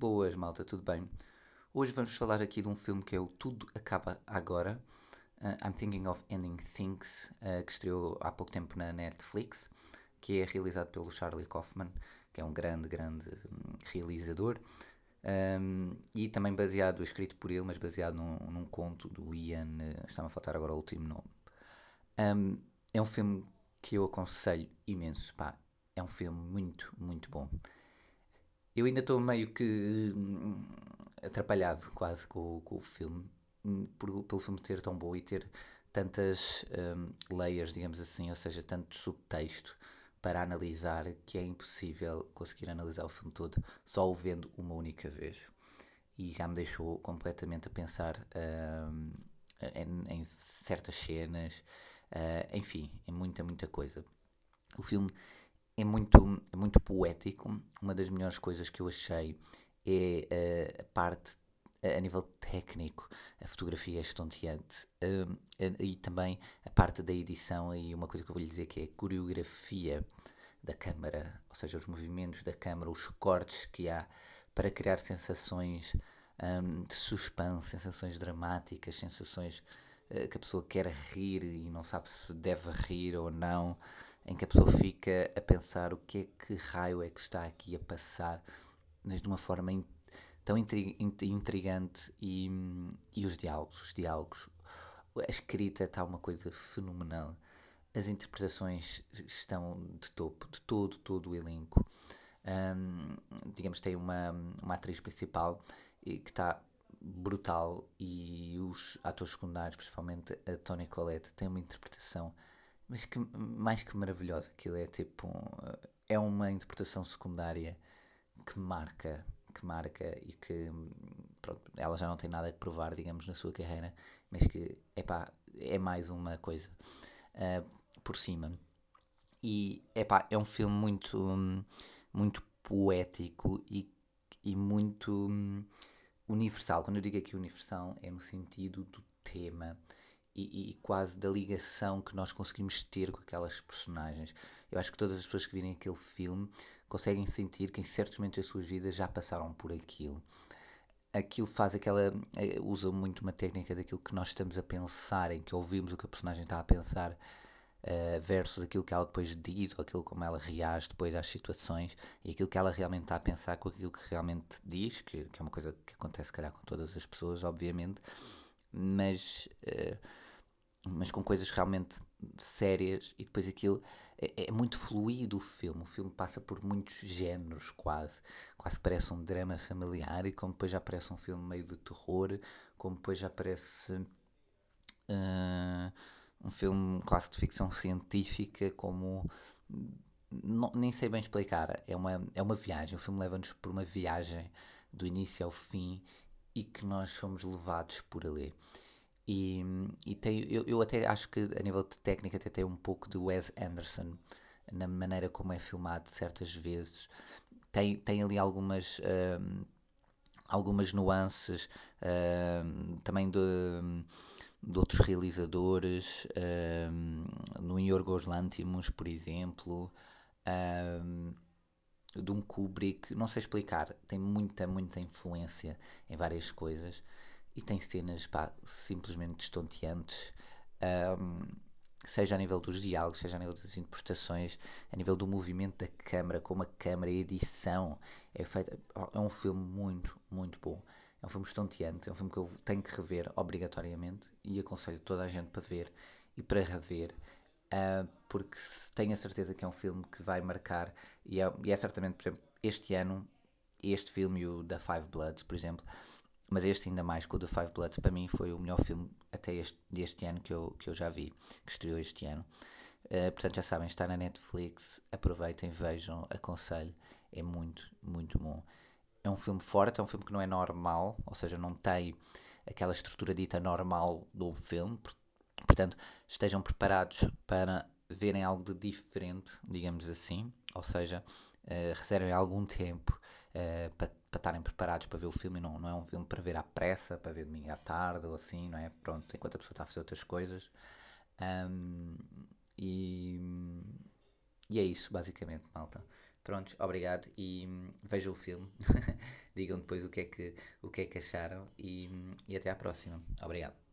Boas, malta, tudo bem? Hoje vamos falar aqui de um filme que é o Tudo Acaba Agora. Uh, I'm Thinking of Ending Things, uh, que estreou há pouco tempo na Netflix, que é realizado pelo Charlie Kaufman, que é um grande, grande um, realizador. Um, e também baseado, escrito por ele, mas baseado num, num conto do Ian, uh, está-me a faltar agora o último nome. Um, é um filme que eu aconselho imenso, pá, é um filme muito, muito bom. Eu ainda estou meio que hum, atrapalhado quase com, com o filme, hum, por, pelo filme ser tão bom e ter tantas um, layers, digamos assim, ou seja, tanto subtexto para analisar que é impossível conseguir analisar o filme todo só o vendo uma única vez. E já me deixou completamente a pensar um, em, em, certas cenas, uh, enfim, em muita, muita coisa. O filme é muito, é muito poético. Uma das melhores coisas que eu achei é uh, a parte a nível técnico, a fotografia é estonteante uh, e também a parte da edição e uma coisa que eu vou lhe dizer que é a coreografia da câmara, ou seja, os movimentos da câmara, os cortes que há para criar sensações um, de suspense, sensações dramáticas, sensações uh, que a pessoa quer rir e não sabe se deve rir ou não em que a pessoa fica a pensar o que é que raio é que está aqui a passar, mas de uma forma in, tão intrigante e, e os diálogos, os diálogos, a escrita está uma coisa fenomenal. As interpretações estão de topo, de todo, todo o elenco. Um, digamos, tem uma, uma atriz principal que está brutal e os atores secundários, principalmente a Tony Collette, têm uma interpretação mas que, mais que maravilhosa, aquilo é tipo. É uma interpretação secundária que marca, que marca e que. Pronto, ela já não tem nada a provar, digamos, na sua carreira, mas que, epá, é mais uma coisa uh, por cima. E, epá, é um filme muito, muito poético e, e muito um, universal. Quando eu digo aqui universal, é no sentido do tema e, e, quase da ligação que nós conseguimos ter com aquelas personagens. Eu acho que todas as pessoas que virem aquele filme conseguem sentir que em certos momentos das suas vidas já passaram por aquilo. Aquilo faz aquela. Eh, usa muito uma técnica daquilo que nós estamos a pensar, em que ouvimos o que a personagem está a pensar, uh, versus aquilo que ela depois diz, ou aquilo como ela reage depois às situações, e aquilo que ela realmente está a pensar com aquilo que realmente diz, que, que é uma coisa que acontece, se calhar, com todas as pessoas, obviamente, mas. Uh, mas com coisas realmente sérias e depois aquilo é, é, muito fluido o filme, o filme passa por muitos géneros quase, quase parece um drama familiar e como depois já parece um filme meio de terror, como depois já parece uh, um filme clássico de ficção científica, como não, nem sei bem explicar, é uma, é uma viagem, o filme leva-nos por uma viagem do início ao fim e que nós somos levados por ali. E, e tem, eu, eu até acho que a nível de técnica até tem um pouco de Wes Anderson na maneira como é filmado certas vezes. Tem, tem ali algumas, um, algumas nuances um, também de, de outros realizadores, um, no Yorgos Lanthimos, por exemplo, de um Kubrick, não sei explicar, tem muita, muita influência em várias coisas e tem cenas pá, simplesmente estonteantes, um, seja a nível dos diálogos, seja a nível das interpretações, a nível do movimento da câmara, como a câmara, a edição é feita. É um filme muito, muito bom. É um filme estonteante, é um filme que eu tenho que rever obrigatoriamente e aconselho toda a gente para ver e para rever. Uh, porque tenho a certeza que é um filme que vai marcar, e é, e é certamente, por exemplo, este ano, este filme e o da Five Bloods, por exemplo, mas este ainda mais com o The Five Bloods, para mim foi o melhor filme até este, deste ano que eu, que eu já vi, que estreou este ano. Uh, portanto, já sabem, está na Netflix, aproveitem, vejam, aconselho, é muito, muito bom. É um filme forte, é um filme que não é normal, ou seja, não tem aquela estrutura dita normal do filme, portanto, estejam preparados para verem algo de diferente, digamos assim, ou seja, uh, reservem algum tempo uh, para para estarem preparados para ver o filme, não, não é um filme para ver à pressa, para ver domingo à tarde ou assim, não é? Pronto, enquanto a pessoa está a fazer outras coisas. Um, e, e é isso, basicamente, malta. Pronto, obrigado e veja o filme. digam depois o que é que, o que, é que acharam e, e até à próxima. Obrigado.